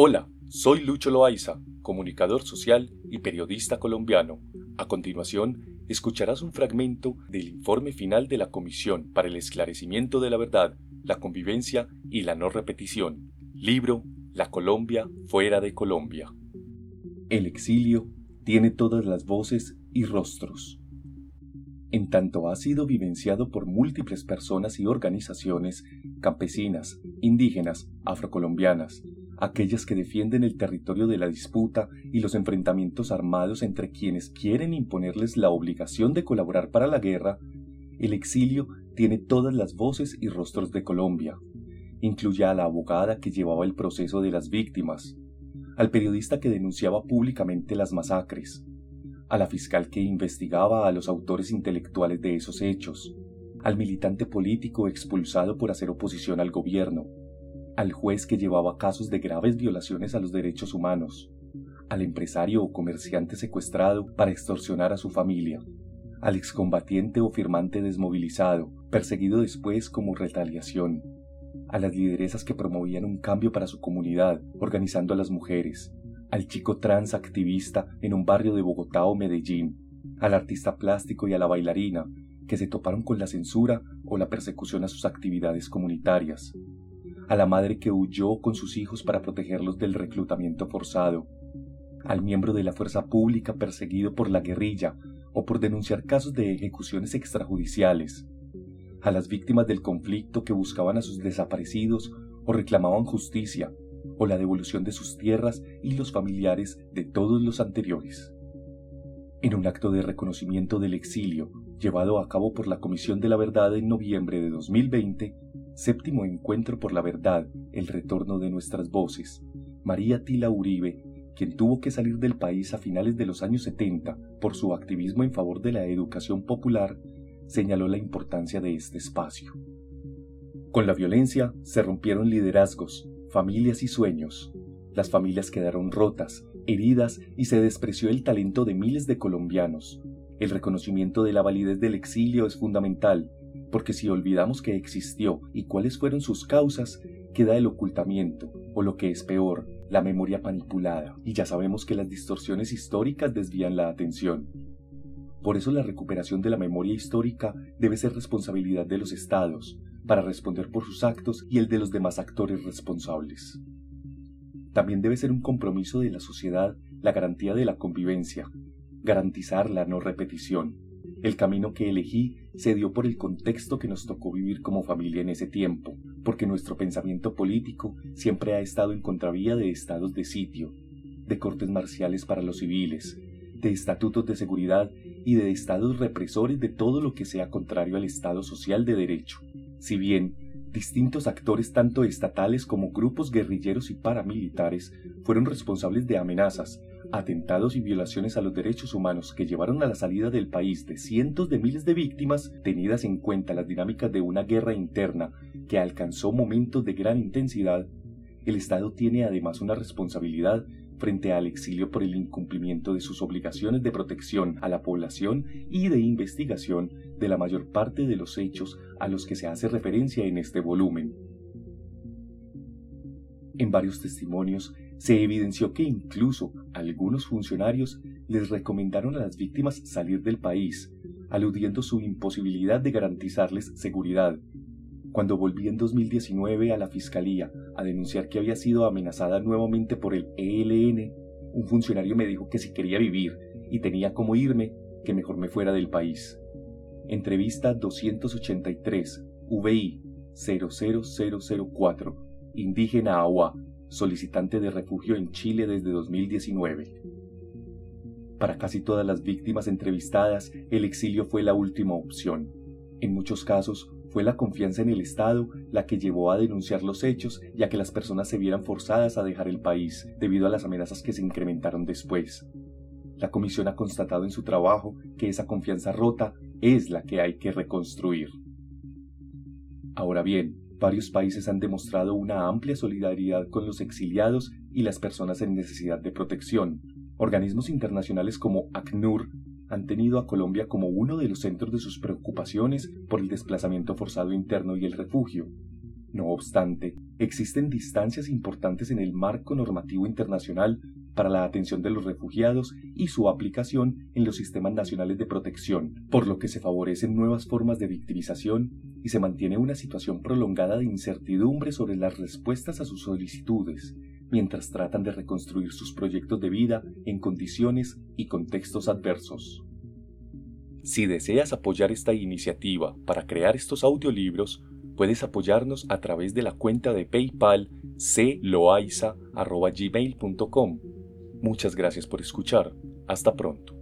Hola, soy Lucho Loaiza, comunicador social y periodista colombiano. A continuación, escucharás un fragmento del informe final de la Comisión para el Esclarecimiento de la Verdad, la Convivencia y la No Repetición. Libro La Colombia fuera de Colombia. El exilio tiene todas las voces y rostros. En tanto ha sido vivenciado por múltiples personas y organizaciones campesinas, indígenas, afrocolombianas, aquellas que defienden el territorio de la disputa y los enfrentamientos armados entre quienes quieren imponerles la obligación de colaborar para la guerra, el exilio tiene todas las voces y rostros de Colombia. Incluye a la abogada que llevaba el proceso de las víctimas, al periodista que denunciaba públicamente las masacres, a la fiscal que investigaba a los autores intelectuales de esos hechos, al militante político expulsado por hacer oposición al gobierno, al juez que llevaba casos de graves violaciones a los derechos humanos, al empresario o comerciante secuestrado para extorsionar a su familia, al excombatiente o firmante desmovilizado, perseguido después como retaliación, a las lideresas que promovían un cambio para su comunidad, organizando a las mujeres, al chico trans activista en un barrio de Bogotá o Medellín, al artista plástico y a la bailarina, que se toparon con la censura o la persecución a sus actividades comunitarias, a la madre que huyó con sus hijos para protegerlos del reclutamiento forzado, al miembro de la fuerza pública perseguido por la guerrilla o por denunciar casos de ejecuciones extrajudiciales, a las víctimas del conflicto que buscaban a sus desaparecidos o reclamaban justicia o la devolución de sus tierras y los familiares de todos los anteriores. En un acto de reconocimiento del exilio llevado a cabo por la Comisión de la Verdad en noviembre de 2020, Séptimo Encuentro por la Verdad, el retorno de nuestras voces. María Tila Uribe, quien tuvo que salir del país a finales de los años 70 por su activismo en favor de la educación popular, señaló la importancia de este espacio. Con la violencia se rompieron liderazgos, familias y sueños. Las familias quedaron rotas, heridas y se despreció el talento de miles de colombianos. El reconocimiento de la validez del exilio es fundamental porque si olvidamos que existió y cuáles fueron sus causas, queda el ocultamiento, o lo que es peor, la memoria manipulada, y ya sabemos que las distorsiones históricas desvían la atención. Por eso la recuperación de la memoria histórica debe ser responsabilidad de los estados, para responder por sus actos y el de los demás actores responsables. También debe ser un compromiso de la sociedad la garantía de la convivencia, garantizar la no repetición, el camino que elegí se dio por el contexto que nos tocó vivir como familia en ese tiempo, porque nuestro pensamiento político siempre ha estado en contravía de estados de sitio, de cortes marciales para los civiles, de estatutos de seguridad y de estados represores de todo lo que sea contrario al Estado social de derecho. Si bien distintos actores tanto estatales como grupos guerrilleros y paramilitares fueron responsables de amenazas, atentados y violaciones a los derechos humanos que llevaron a la salida del país de cientos de miles de víctimas, tenidas en cuenta las dinámicas de una guerra interna que alcanzó momentos de gran intensidad, el Estado tiene además una responsabilidad frente al exilio por el incumplimiento de sus obligaciones de protección a la población y de investigación de la mayor parte de los hechos a los que se hace referencia en este volumen. En varios testimonios se evidenció que incluso algunos funcionarios les recomendaron a las víctimas salir del país, aludiendo su imposibilidad de garantizarles seguridad. Cuando volví en 2019 a la Fiscalía a denunciar que había sido amenazada nuevamente por el ELN, un funcionario me dijo que si quería vivir y tenía como irme, que mejor me fuera del país. Entrevista 283, VI 00004, indígena Agua, solicitante de refugio en Chile desde 2019. Para casi todas las víctimas entrevistadas, el exilio fue la última opción. En muchos casos, fue la confianza en el Estado la que llevó a denunciar los hechos y a que las personas se vieran forzadas a dejar el país debido a las amenazas que se incrementaron después. La Comisión ha constatado en su trabajo que esa confianza rota es la que hay que reconstruir. Ahora bien, varios países han demostrado una amplia solidaridad con los exiliados y las personas en necesidad de protección. Organismos internacionales como ACNUR han tenido a Colombia como uno de los centros de sus preocupaciones por el desplazamiento forzado interno y el refugio. No obstante, existen distancias importantes en el marco normativo internacional para la atención de los refugiados y su aplicación en los sistemas nacionales de protección, por lo que se favorecen nuevas formas de victimización y se mantiene una situación prolongada de incertidumbre sobre las respuestas a sus solicitudes, mientras tratan de reconstruir sus proyectos de vida en condiciones y contextos adversos. Si deseas apoyar esta iniciativa para crear estos audiolibros, puedes apoyarnos a través de la cuenta de PayPal cloaiza.gmail.com. Muchas gracias por escuchar. Hasta pronto.